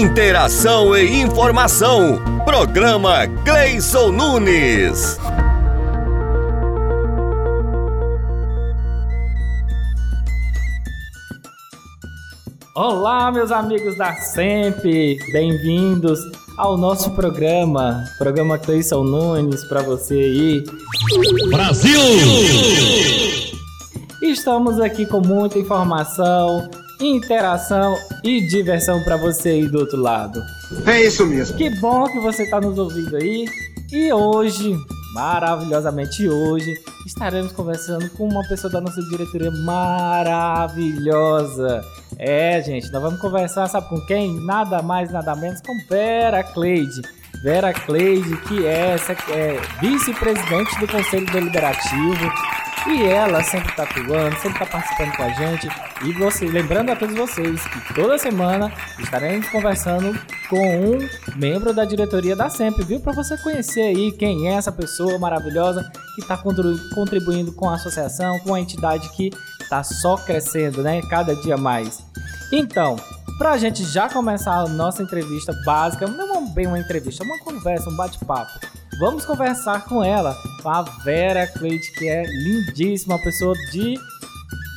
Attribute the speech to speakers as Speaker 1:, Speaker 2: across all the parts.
Speaker 1: Interação e informação. Programa Gleison Nunes.
Speaker 2: Olá, meus amigos da SEMP, bem-vindos ao nosso programa, programa Cleison Nunes para você aí.
Speaker 1: Brasil!
Speaker 2: Estamos aqui com muita informação, interação e diversão para você aí do outro lado.
Speaker 3: É isso mesmo.
Speaker 2: Que bom que você está nos ouvindo aí. E hoje, maravilhosamente hoje, estaremos conversando com uma pessoa da nossa diretoria maravilhosa. É, gente, nós vamos conversar, sabe com quem? Nada mais, nada menos com Vera Cleide. Vera Cleide, que é, é vice-presidente do Conselho Deliberativo. E ela sempre tá atuando, sempre tá participando com a gente. E você, lembrando a todos vocês que toda semana estaremos conversando com um membro da diretoria da SEMP, viu? Para você conhecer aí quem é essa pessoa maravilhosa que está contribuindo com a associação, com a entidade que tá só crescendo, né? Cada dia mais. Então, pra gente já começar a nossa entrevista básica, não é bem uma entrevista, é uma conversa, um bate-papo. Vamos conversar com ela, a Vera Cleide, que é lindíssima, uma pessoa de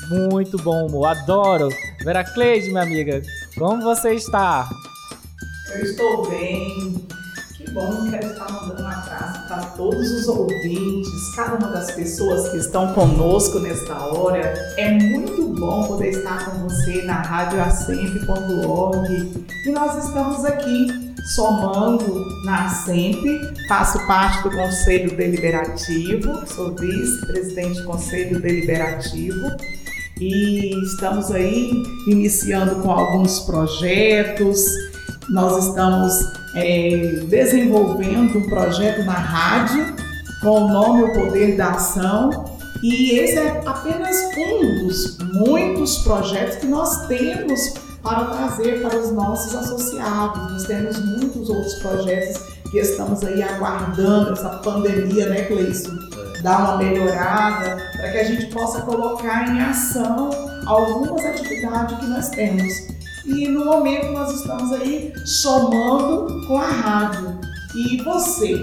Speaker 2: muito bom humor. Adoro. Vera Cleide, minha amiga, como você está?
Speaker 4: Eu estou bem bom, quero estar mandando um abraço para todos os ouvintes, cada uma das pessoas que estão conosco nesta hora. É muito bom poder estar com você na radioacemp.org e nós estamos aqui somando na ASEMP, faço parte do Conselho Deliberativo, sou vice-presidente do Conselho Deliberativo e estamos aí iniciando com alguns projetos. Nós estamos é, desenvolvendo um projeto na rádio com o nome O Poder da Ação. E esse é apenas um dos muitos projetos que nós temos para trazer para os nossos associados. Nós temos muitos outros projetos que estamos aí aguardando essa pandemia, né, Cleison? Dar uma melhorada para que a gente possa colocar em ação algumas atividades que nós temos. E no momento nós estamos aí somando com a rádio. E você,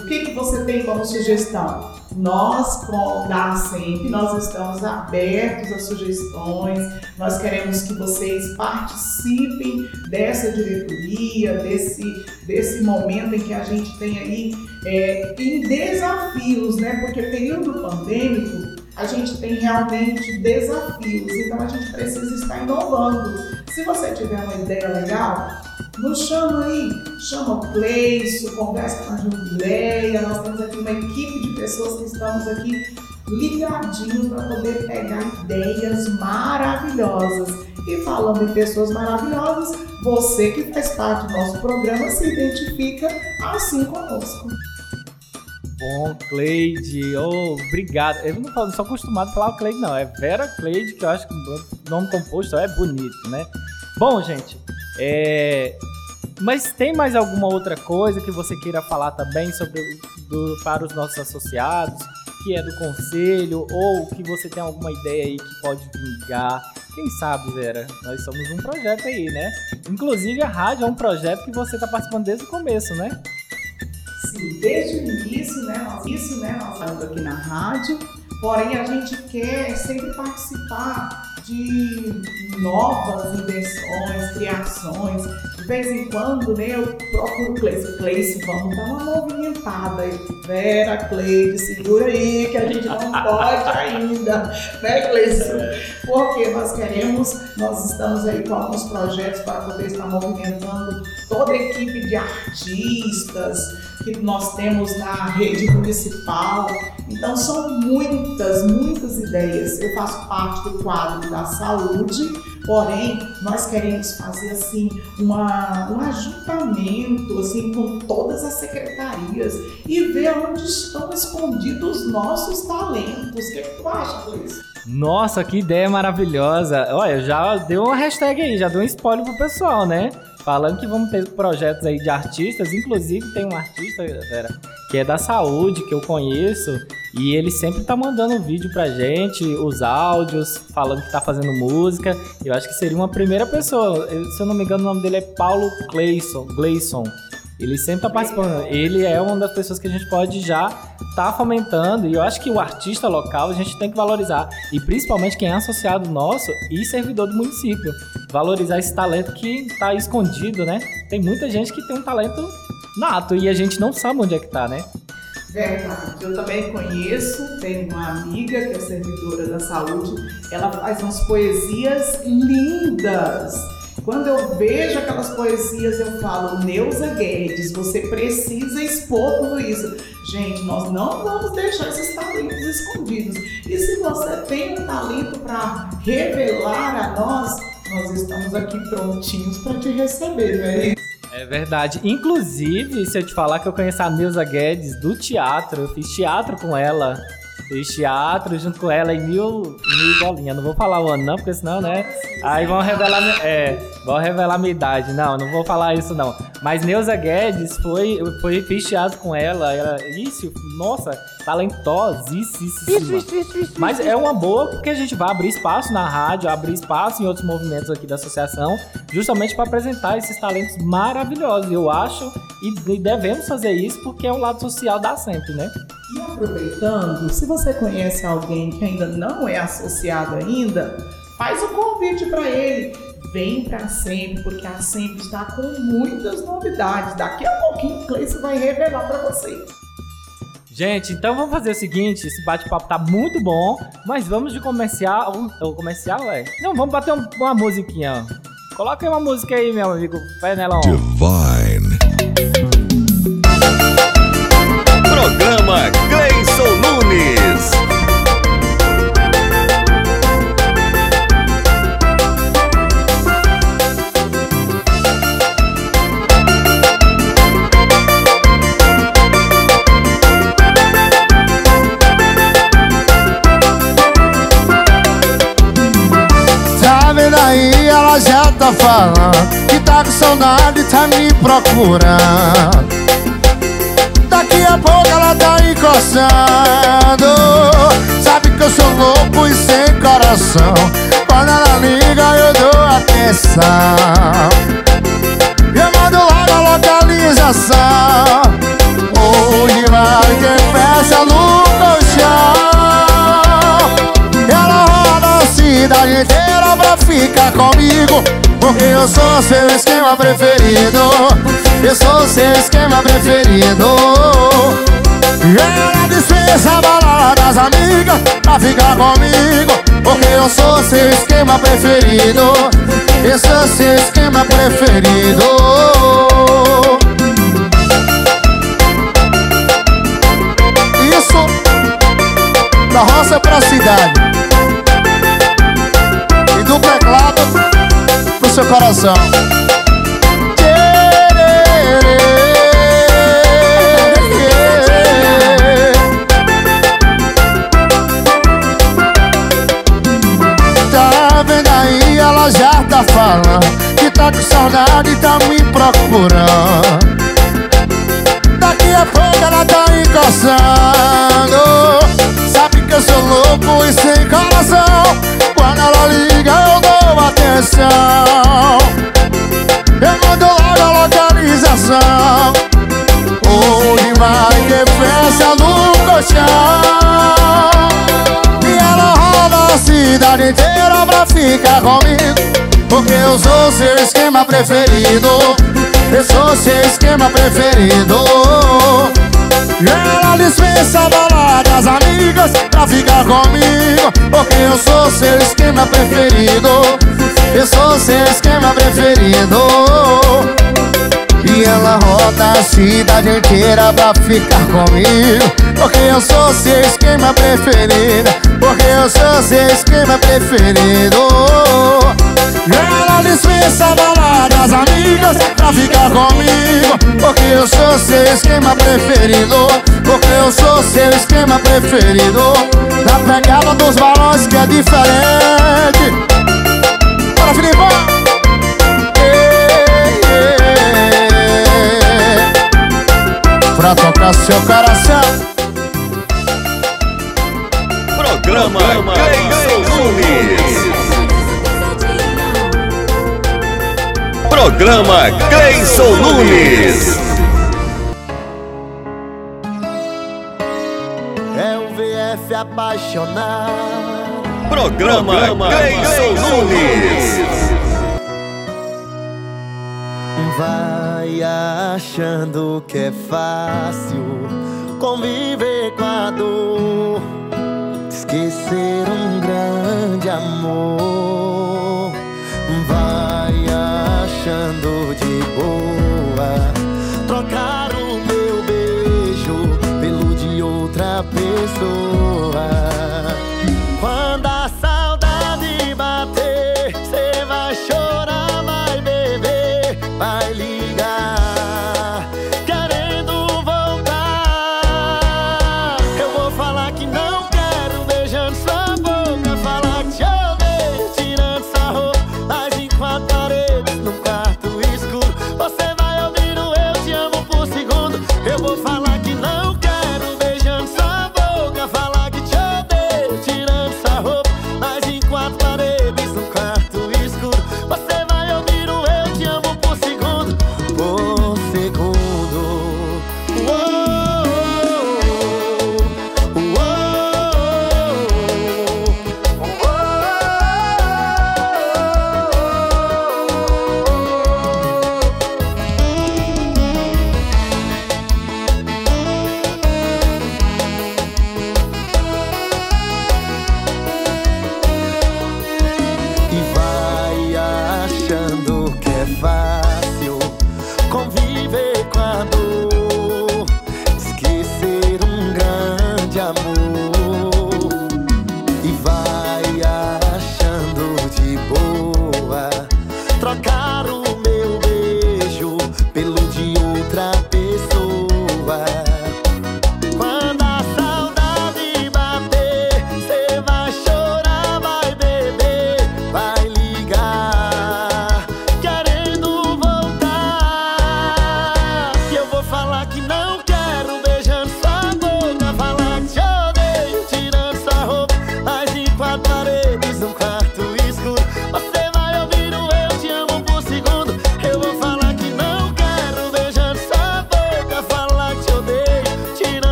Speaker 4: o que, que você tem como sugestão? Nós, com da sempre, nós estamos abertos a sugestões, nós queremos que vocês participem dessa diretoria, desse, desse momento em que a gente tem aí é, em desafios, né? Porque período pandêmico a gente tem realmente desafios, então a gente precisa estar inovando. Se você tiver uma ideia legal, nos chama aí, chama o Cleison, conversa com a Jubileia, nós temos aqui uma equipe de pessoas que estamos aqui ligadinhos para poder pegar ideias maravilhosas. E falando em pessoas maravilhosas, você que faz parte do nosso programa se identifica assim conosco.
Speaker 2: Bom, Cleide, oh, obrigado. Eu não, não sou acostumado a falar o Cleide, não. É Vera Cleide, que eu acho que o nome composto é bonito, né? Bom, gente, é... mas tem mais alguma outra coisa que você queira falar também sobre do, para os nossos associados, que é do conselho, ou que você tem alguma ideia aí que pode vingar? Quem sabe, Vera? Nós somos um projeto aí, né? Inclusive a rádio é um projeto que você está participando desde o começo, né?
Speaker 4: Sim, desde o início, né? Nós, isso, né? Nós estamos aqui na rádio, porém a gente quer sempre participar de novas invenções, criações. De vez em quando, né, eu procuro o Cleice. Cleice, vamos dar uma movimentada aí. Vera, Cleide, segura aí que a gente não pode ainda, né, Cleice? Porque nós queremos, nós estamos aí com alguns projetos para poder estar movimentando toda a equipe de artistas, que nós temos na rede municipal. Então são muitas, muitas ideias. Eu faço parte do quadro da saúde, porém nós queremos fazer assim uma, um ajuntamento assim com todas as secretarias e ver onde estão escondidos os nossos talentos. O que, é que tu acha, Cleiton?
Speaker 2: Nossa, que ideia maravilhosa! Olha, já deu uma hashtag aí, já deu um spoiler pro pessoal, né? Falando que vamos ter projetos aí de artistas, inclusive tem um artista, Vera, que é da saúde, que eu conheço, E ele sempre tá mandando vídeo pra gente, os áudios, falando que tá fazendo música. Eu acho que seria uma primeira pessoa. se eu não me engano, o nome dele é Paulo Gleison. Gleison. Ele sempre tá participando. Ele é uma das pessoas que a gente pode já tá fomentando. E eu acho que o artista local a gente tem que valorizar. E principalmente quem é associado nosso e servidor do município. Valorizar esse talento que tá escondido, né? Tem muita gente que tem um talento nato e a gente não sabe onde é que tá, né?
Speaker 4: Verdade. Eu também conheço, tenho uma amiga que é servidora da saúde, ela faz umas poesias lindas quando eu vejo aquelas poesias, eu falo, Neuza Guedes, você precisa expor tudo isso. Gente, nós não vamos deixar esses talentos escondidos. E se você tem um talento para revelar a nós, nós estamos aqui prontinhos para te receber, não é isso?
Speaker 2: É verdade. Inclusive, se eu te falar que eu conheço a Neuza Guedes do teatro, eu fiz teatro com ela. Fiz teatro junto com ela em mil, mil bolinhas. Não vou falar o ano, não, porque senão, né? Aí vão revelar. É, vão revelar minha idade. Não, não vou falar isso, não. Mas Neuza Guedes foi, foi fiz teatro com ela. ela isso, nossa, talentosíssima. Mas é uma boa porque a gente vai abrir espaço na rádio, abrir espaço em outros movimentos aqui da associação, justamente para apresentar esses talentos maravilhosos. Eu acho e devemos fazer isso porque é o lado social da sempre, né?
Speaker 4: Aproveitando, se você conhece alguém que ainda não é associado ainda, faz o um convite para ele. Vem para sempre, porque a sempre está com muitas novidades. Daqui a pouquinho o Cleice vai revelar para você.
Speaker 2: Gente, então vamos fazer o seguinte, esse bate-papo tá muito bom, mas vamos de comercial, o comercial é? Não, vamos bater um, uma musiquinha. Coloca aí uma música aí, meu amigo Fenelon. Divine.
Speaker 5: Já tá falando Que tá com saudade, tá me procurando. Daqui a pouco ela tá encostando. Sabe que eu sou louco e sem coração. Quando ela liga eu dou atenção. Eu mando logo a localização. Onde vai que fecha no colchão? Ela roda a cidade inteira pra ficar comigo. Porque eu sou seu esquema preferido. Eu sou seu esquema preferido. Ela dispensa a balada das amigas Pra ficar comigo. Porque eu sou seu esquema preferido. Eu sou seu esquema preferido. Isso Da roça pra cidade seu coração. Falando Que tá com saudade e tá me procurando Eu mando logo a localização. Onde vai que fecha no colchão? E ela roda a cidade inteira pra ficar comigo. Porque eu sou seu esquema preferido. Eu sou seu esquema preferido. Ela dispensa baladas amigas Pra ficar comigo. Porque eu sou seu esquema preferido Eu sou seu esquema preferido. E ela roda a cidade inteira pra ficar comigo. Porque eu sou seu esquema preferido. Porque eu sou seu esquema preferido. Ela dispensa baladas amigas pra ficar comigo. Porque eu sou seu esquema preferido. Porque eu sou seu esquema preferido. Na pegada dos balões que é diferente Bora, Filipão! Pra tocar seu coração
Speaker 1: Programa Cleison Nunes. Programa Cleison Nunes.
Speaker 3: É o VF apaixonado.
Speaker 1: Programa Cleison Nunes.
Speaker 3: Vai achando que é fácil conviver com a dor, esquecer um grande amor. Vai achando de boa trocar o meu beijo pelo de outra pessoa.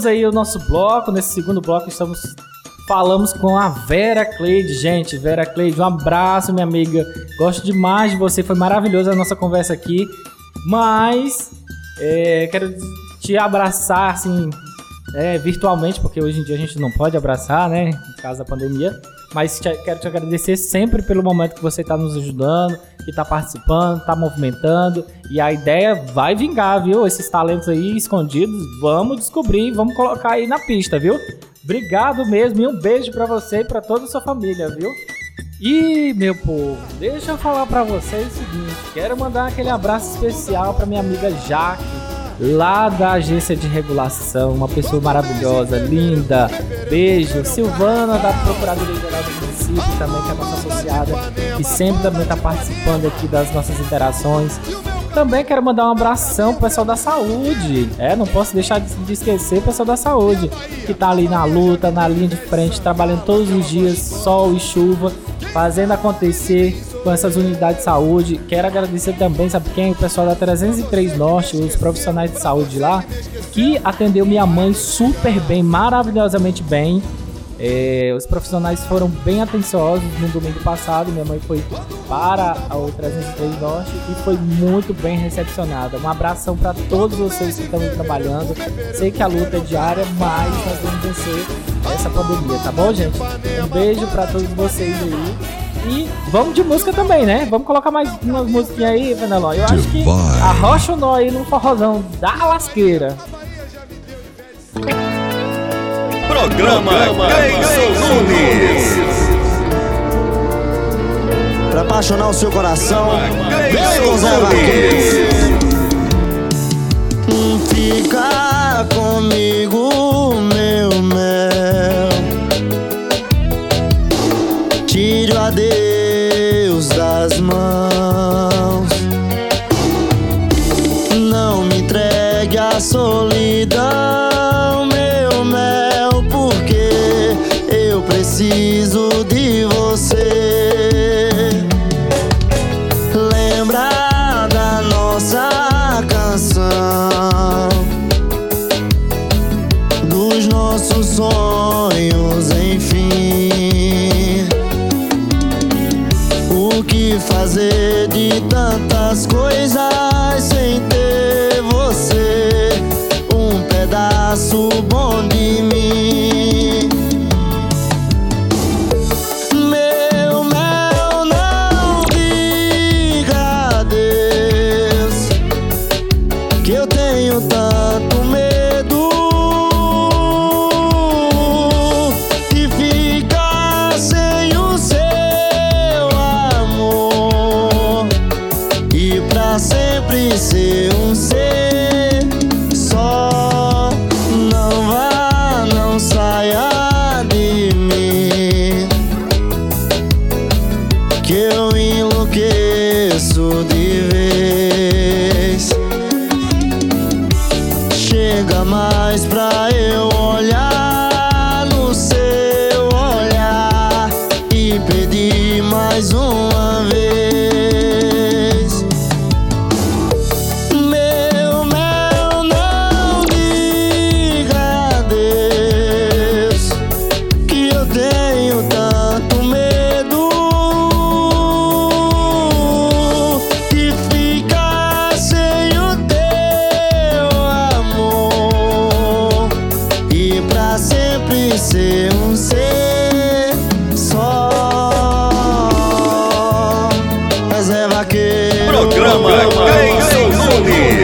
Speaker 2: Voltamos aí o nosso bloco. Nesse segundo bloco estamos falamos com a Vera Cleide. Gente, Vera Cleide, um abraço, minha amiga. Gosto demais de você. Foi maravilhosa a nossa conversa aqui. Mas é, quero te abraçar assim é, virtualmente, porque hoje em dia a gente não pode abraçar, né? Por causa da pandemia. Mas te- quero te agradecer sempre pelo momento que você está nos ajudando, que está participando, está movimentando. E a ideia vai vingar, viu? Esses talentos aí escondidos, vamos descobrir, vamos colocar aí na pista, viu? Obrigado mesmo e um beijo pra você e pra toda a sua família, viu? E, meu povo, deixa eu falar pra vocês o seguinte: quero mandar aquele abraço especial pra minha amiga Jaque, lá da agência de regulação, uma pessoa maravilhosa, linda. Beijo. Silvana, da Procuradoria Geral do Município, também, que é nossa associada, que sempre também está participando aqui das nossas interações. Também quero mandar um abração pro pessoal da saúde. É, não posso deixar de de esquecer o pessoal da saúde, que tá ali na luta, na linha de frente, trabalhando todos os dias, sol e chuva, fazendo acontecer com essas unidades de saúde. Quero agradecer também, sabe quem? O pessoal da 303 Norte, os profissionais de saúde lá, que atendeu minha mãe super bem, maravilhosamente bem. É, os profissionais foram bem atenciosos no domingo passado. Minha mãe foi para o 303 Norte e foi muito bem recepcionada. Um abração para todos vocês que estão trabalhando. Sei que a luta é diária, mas nós vamos vencer essa pandemia, tá bom, gente? Um beijo para todos vocês aí e vamos de música também, né? Vamos colocar mais uma musiquinha aí, Fenelon. Eu acho que arrocha o nó aí no forrozão da lasqueira.
Speaker 1: Programa, Programa Gleison Nunes.
Speaker 3: Pra apaixonar o seu coração, Gleison
Speaker 1: Nunes.
Speaker 3: Fica comigo
Speaker 2: madeira. Ramones.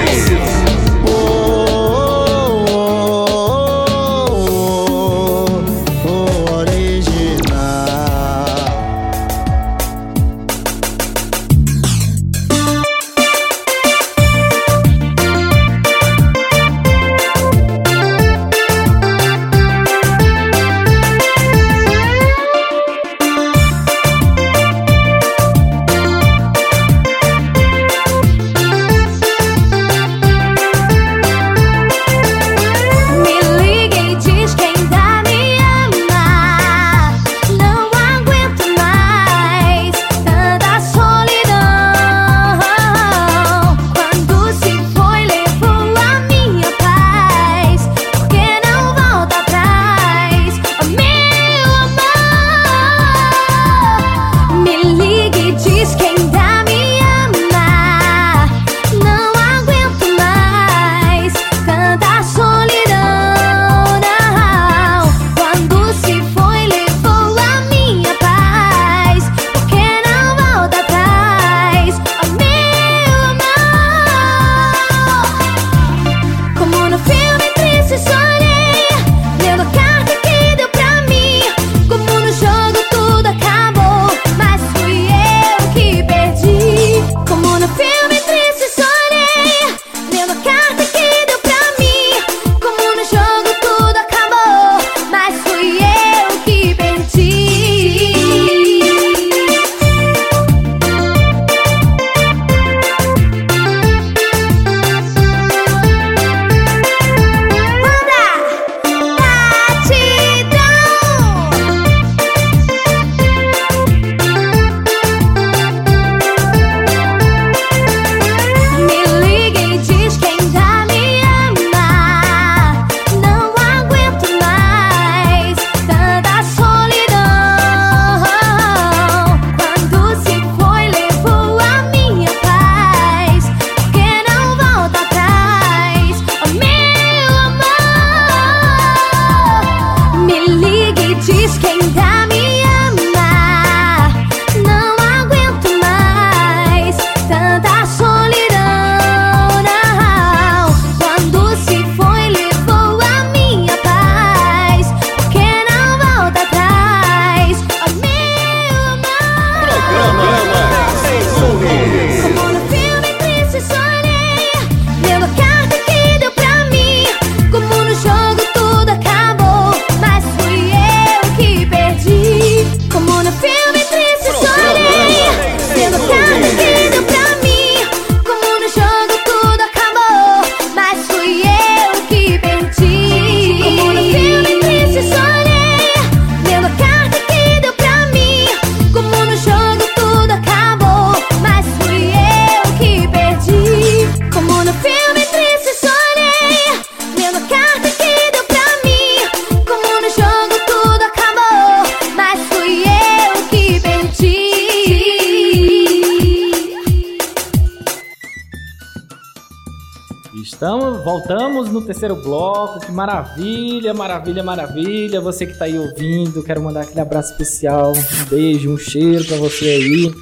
Speaker 2: No terceiro bloco. Que maravilha, maravilha, maravilha. Você que tá aí ouvindo, quero mandar aquele abraço especial, um beijo, um cheiro para você aí.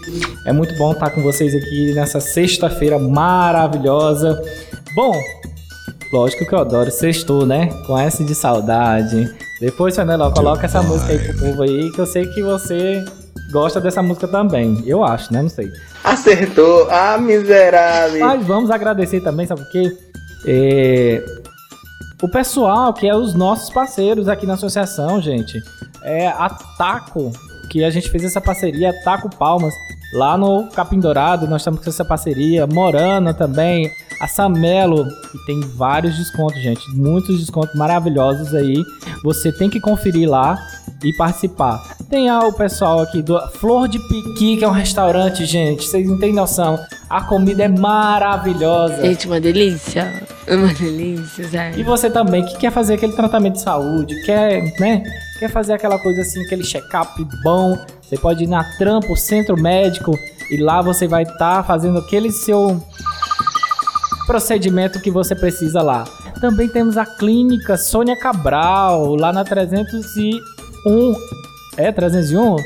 Speaker 2: É muito bom estar com vocês aqui nessa sexta-feira maravilhosa. Bom, lógico que eu adoro sextou, né? Com essa de saudade. Depois, Fernando, coloca essa música aí pro povo aí, que eu sei que você gosta dessa música também. Eu acho, né? Não sei.
Speaker 6: Acertou. Ah, miserável.
Speaker 2: Mas vamos agradecer também, sabe por quê? É, o pessoal que é os nossos parceiros aqui na associação, gente. É a Taco, que a gente fez essa parceria, Taco Palmas, lá no Capim Dourado, nós estamos com essa parceria, Morana também, a Samelo, que tem vários descontos, gente, muitos descontos maravilhosos aí. Você tem que conferir lá e participar. Tem ah, o pessoal aqui do Flor de Piqui, que é um restaurante, gente. Vocês não têm noção. A comida é maravilhosa.
Speaker 7: Gente, uma delícia. Uma delícia, sério.
Speaker 2: E você também que quer fazer aquele tratamento de saúde, quer, né? Quer fazer aquela coisa assim, aquele check-up bom. Você pode ir na Trampo, Centro Médico, e lá você vai estar tá fazendo aquele seu procedimento que você precisa lá. Também temos a clínica Sônia Cabral, lá na 301 é, 301?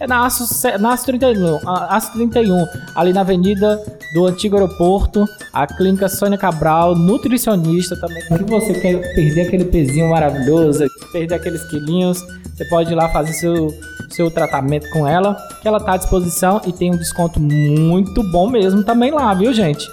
Speaker 2: É na Aço, na Aço 31, Aço 31, ali na avenida do antigo aeroporto, a clínica Sônia Cabral, nutricionista também. Se você quer perder aquele pezinho maravilhoso, perder aqueles quilinhos, você pode ir lá fazer seu, seu tratamento com ela, que ela tá à disposição e tem um desconto muito bom mesmo também lá, viu, gente?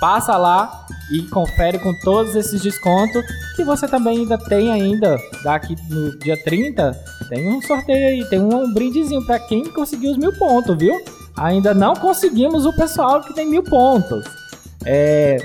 Speaker 2: Passa lá e confere com todos esses descontos que você também ainda tem ainda daqui no dia 30 tem um sorteio aí, tem um brindezinho para quem conseguiu os mil pontos, viu? Ainda não conseguimos o pessoal que tem mil pontos. É.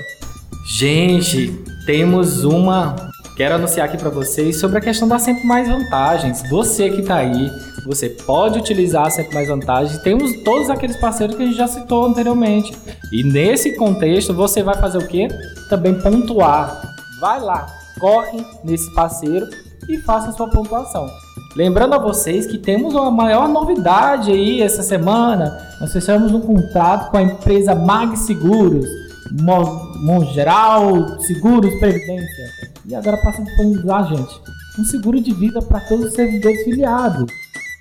Speaker 2: Gente, temos uma. Quero anunciar aqui para vocês sobre a questão da sempre mais vantagens. Você que tá aí, você pode utilizar sempre mais vantagens. Temos todos aqueles parceiros que a gente já citou anteriormente. E nesse contexto, você vai fazer o quê? Também pontuar. Vai lá, corre nesse parceiro e faça a sua pontuação. Lembrando a vocês que temos uma maior novidade aí essa semana. Nós fechamos um contrato com a empresa Mag Seguros, Mongeral Seguros Previdência. E agora passa a disponibilizar, gente, um seguro de vida para todos os servidores filiados.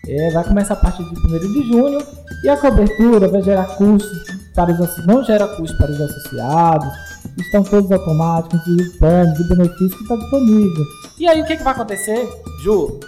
Speaker 2: É, vai começar a partir de 1 de junho e a cobertura vai gerar custos para os não gera custos para os associados. Estão todos automáticos, e planos e benefícios que está disponível. E aí o que, que vai acontecer? Ju,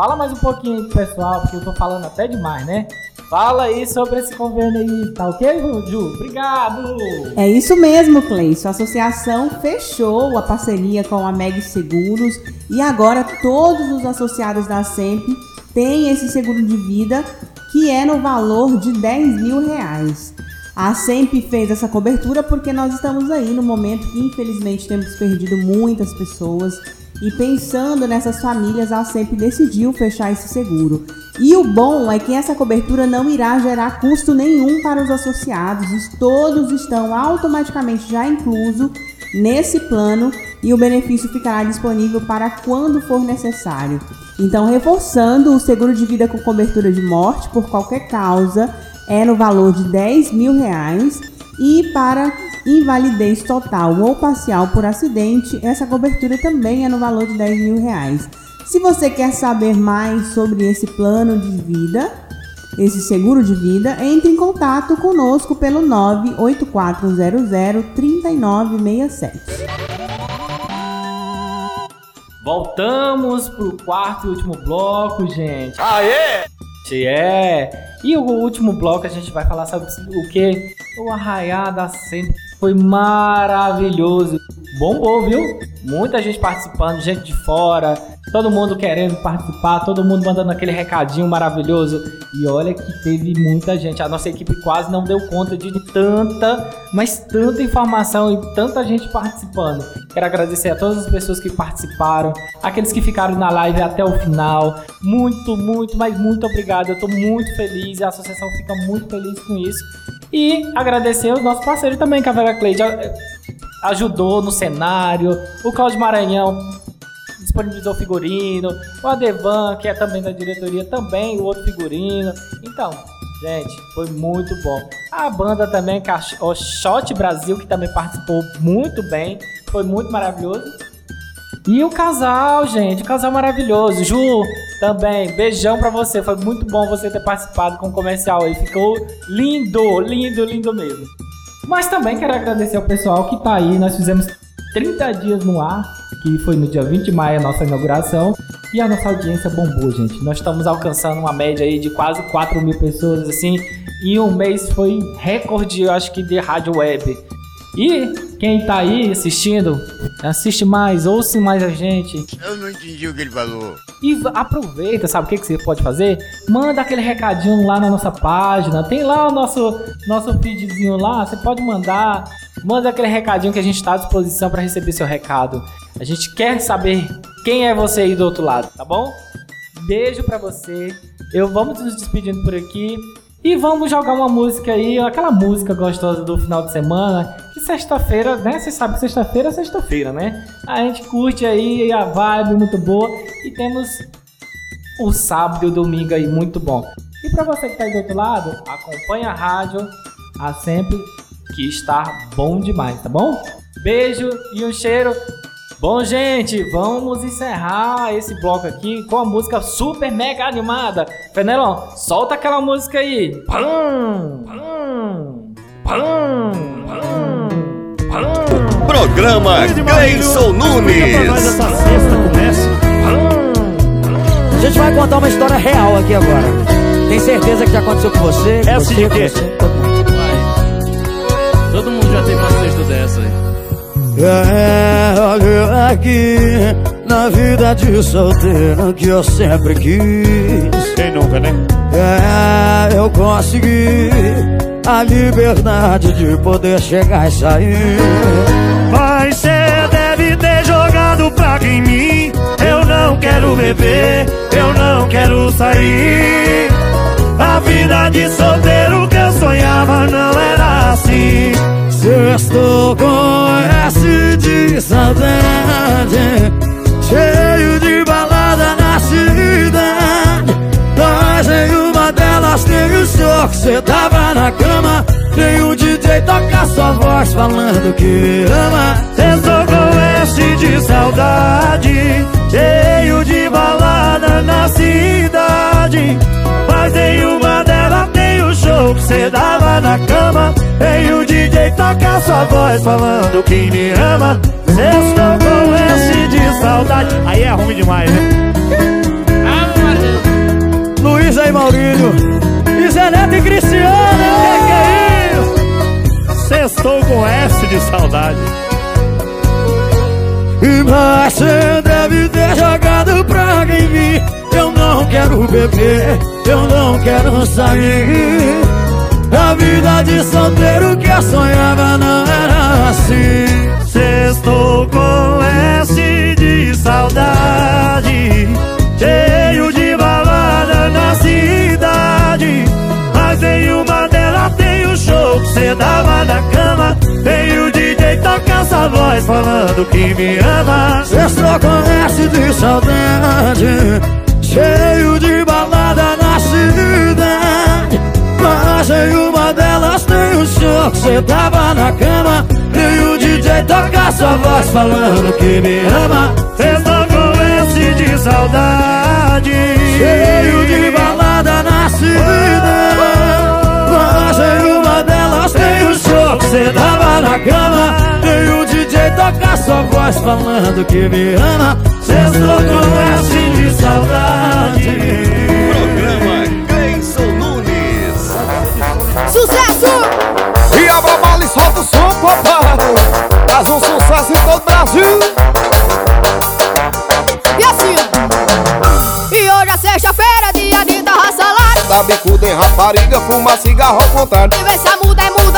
Speaker 2: Fala mais um pouquinho aí pro pessoal, porque eu tô falando até demais, né? Fala aí sobre esse convênio aí, tá ok, Ju? Obrigado!
Speaker 8: É isso mesmo, Cleison. A associação fechou a parceria com a Meg Seguros e agora todos os associados da SEMP têm esse seguro de vida que é no valor de 10 mil reais. A SEMP fez essa cobertura porque nós estamos aí no momento que infelizmente temos perdido muitas pessoas e pensando nessas famílias, a SEMP decidiu fechar esse seguro. E o bom é que essa cobertura não irá gerar custo nenhum para os associados, todos estão automaticamente já incluso nesse plano e o benefício ficará disponível para quando for necessário. Então, reforçando, o seguro de vida com cobertura de morte por qualquer causa é no valor de 10 mil reais e para invalidez total ou parcial por acidente, essa cobertura também é no valor de 10 mil reais. Se você quer saber mais sobre esse plano de vida, esse seguro de vida, entre em contato conosco pelo 98400 3967.
Speaker 2: Voltamos pro quarto e último bloco, gente.
Speaker 1: Aê!
Speaker 2: É. E o último bloco a gente vai falar sobre o que? O arraiar da sempre foi maravilhoso. Bombou, viu? Muita gente participando, gente de fora, todo mundo querendo participar, todo mundo mandando aquele recadinho maravilhoso. E olha que teve muita gente. A nossa equipe quase não deu conta de tanta, mas tanta informação e tanta gente participando. Quero agradecer a todas as pessoas que participaram, aqueles que ficaram na live até o final. Muito, muito, mas muito obrigado. Eu tô muito feliz a associação fica muito feliz com isso. E agradecer os nossos parceiros também, que a Vera Cleide ajudou no cenário, o Cláudio Maranhão disponibilizou figurino, o Adevan, que é também da diretoria, também o outro figurino. Então, gente, foi muito bom. A banda também, o Shot Brasil, que também participou muito bem. Foi muito maravilhoso. E o casal, gente, o casal maravilhoso. Ju, também, beijão pra você. Foi muito bom você ter participado com o comercial aí. Ficou lindo, lindo, lindo mesmo. Mas também quero agradecer ao pessoal que tá aí. Nós fizemos 30 dias no ar, que foi no dia 20 de maio a nossa inauguração. E a nossa audiência bombou, gente. Nós estamos alcançando uma média aí de quase 4 mil pessoas, assim. E um mês foi recorde, eu acho que, de rádio web. E quem tá aí assistindo, assiste mais, ouça mais a gente.
Speaker 9: Eu não entendi o que ele falou.
Speaker 2: E aproveita, sabe o que, que você pode fazer? Manda aquele recadinho lá na nossa página. Tem lá o nosso, nosso feedzinho lá. Você pode mandar. Manda aquele recadinho que a gente está à disposição para receber seu recado. A gente quer saber quem é você aí do outro lado, tá bom? Beijo pra você. Eu vamos nos despedindo por aqui. E vamos jogar uma música aí, aquela música gostosa do final de semana. Que sexta-feira, né? Você sabe que sexta-feira é sexta-feira, né? A gente curte aí a vibe muito boa. E temos o sábado e o domingo aí muito bom. E pra você que tá aí do outro lado, acompanha a rádio, a sempre, que está bom demais, tá bom? Beijo e um cheiro. Bom, gente, vamos encerrar esse bloco aqui com a música super mega animada. Fenelon, solta aquela música aí. Pam, pam, pam, pam.
Speaker 1: Programa Gleison Nunes.
Speaker 10: A gente vai contar uma história real aqui agora. Tem certeza que já aconteceu com você? Com
Speaker 11: Essa
Speaker 10: você,
Speaker 11: de quê?
Speaker 10: você, todo mundo.
Speaker 11: Todo mundo já teve uma cesta dessa aí.
Speaker 12: É, aqui, na vida de solteiro que eu sempre quis.
Speaker 11: Quem nunca, né?
Speaker 12: É, eu consegui a liberdade de poder chegar e sair.
Speaker 11: Mas cê deve ter jogado praga em mim. Eu não quero beber, eu não quero sair. A vida de solteiro que eu sonhava não era assim.
Speaker 12: Sextou com S de saudade, cheio de balada na cidade. Mas em uma delas tem o show que cê tava na cama. Tem um DJ tocar sua voz falando que ama.
Speaker 11: Sextou com S de saudade, cheio de balada na cidade. Mas em uma delas tem o show que cê dava na cama. Tem o DJ tocar sua voz falando que me ama. Sextou com S de saudade. Aí é ruim demais, né?
Speaker 12: Luiz e Maurílio, e Zé Neto e Cristiano.
Speaker 11: Que que é isso? Sextou com S de saudade.
Speaker 12: Mas cê deve ter jogado praga em mim Eu não quero beber, eu não quero sair. A vida de solteiro que eu sonhava não era assim.
Speaker 11: Sextou com S de saudade Cheio de balada na cidade. Mas em uma delas tem o show que cê dava na cama Tocar essa voz falando que me ama.
Speaker 12: Sextou com S de saudade Cheio de balada na cidade. Mas em uma delas tem o show que cê tava na cama. E o DJ toca sua voz falando que me ama.
Speaker 11: Sextou com S de saudade
Speaker 12: Cheio de balada na cidade. Mas em uma delas tem o show que cê tava na cama o DJ toca sua voz falando que me ama
Speaker 11: Sextou com S de saudade
Speaker 1: Programa Gleison Nunes.
Speaker 13: Sucesso!
Speaker 12: E a babala e solta o som, papai Faz um sucesso em todo o Brasil
Speaker 13: E assim, ó. E hoje é sexta-feira, dia de torra salada.
Speaker 12: Dá bicuda em rapariga, fuma cigarro ao contrário
Speaker 13: E vê se a muda é muda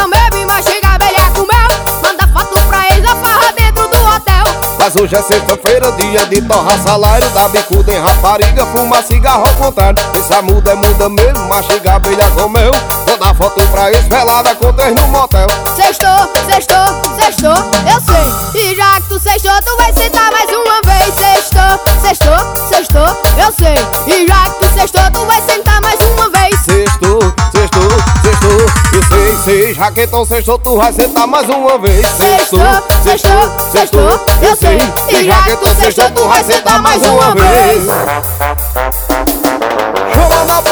Speaker 12: Mas hoje é sexta-feira, dia de torrar salário Dá bicuda em rapariga, fuma cigarro ao contrário Essa muda é muda mesmo, mastiga abelha com mel Vou dar foto pra eles, velada com três no motel
Speaker 13: Sextou, sextou, sextou, eu sei. E já que tu sextou, tu vai sentar mais uma vez. Sextou, sextou, sextou, eu sei. E já que tu sextou, tu vai
Speaker 14: então sextou, tu vai sentar mais uma vez.
Speaker 13: Sextou, sextou, sextou, eu sei. E já que tu sextou, tu vai sentar mais uma vez.
Speaker 14: Chama na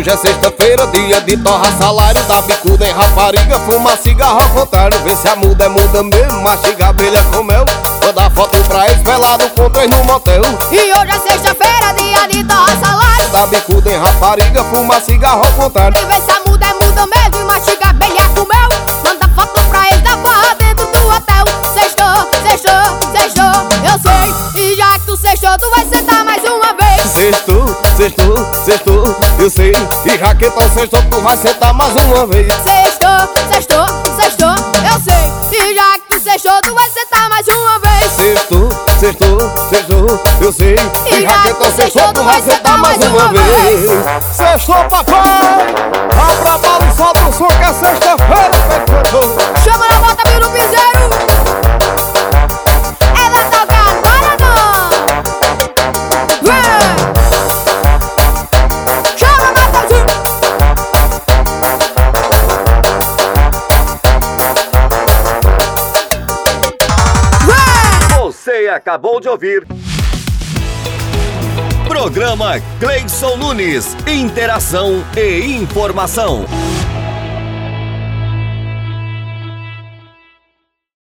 Speaker 14: Hoje é sexta-feira, dia de torrar salário Da bicuda em rapariga, fuma cigarro ao contrário Vê se a muda é muda mesmo, mastiga abelha com mel Manda foto pra eles, velado com três no motel
Speaker 13: E hoje é sexta-feira, dia de torrar salário.
Speaker 14: Da bicuda em rapariga, fuma cigarro ao contrário
Speaker 13: E vê se a muda é muda mesmo mastiga abelha com mel. Manda foto pra eles da barra dentro do hotel. Sextou, sextou, sextou, eu sei. E já que tu sextou, tu vai sentar mais uma vez.
Speaker 14: Sextou, sextou, sextou, eu sei E então sextou, tu vai sentar mais uma vez.
Speaker 13: Sextou, sextou, sextou, eu sei. E já que tu sextou, tu vai sentar mais uma vez.
Speaker 14: Sextou, sextou, sextou, eu sei. E então sextou, tu vai sentar mais uma vez. Sextou, papai. Abra a bala e solta o som que é sexta-feira,
Speaker 1: acabou de ouvir. Programa Cleison Nunes. Interação e informação.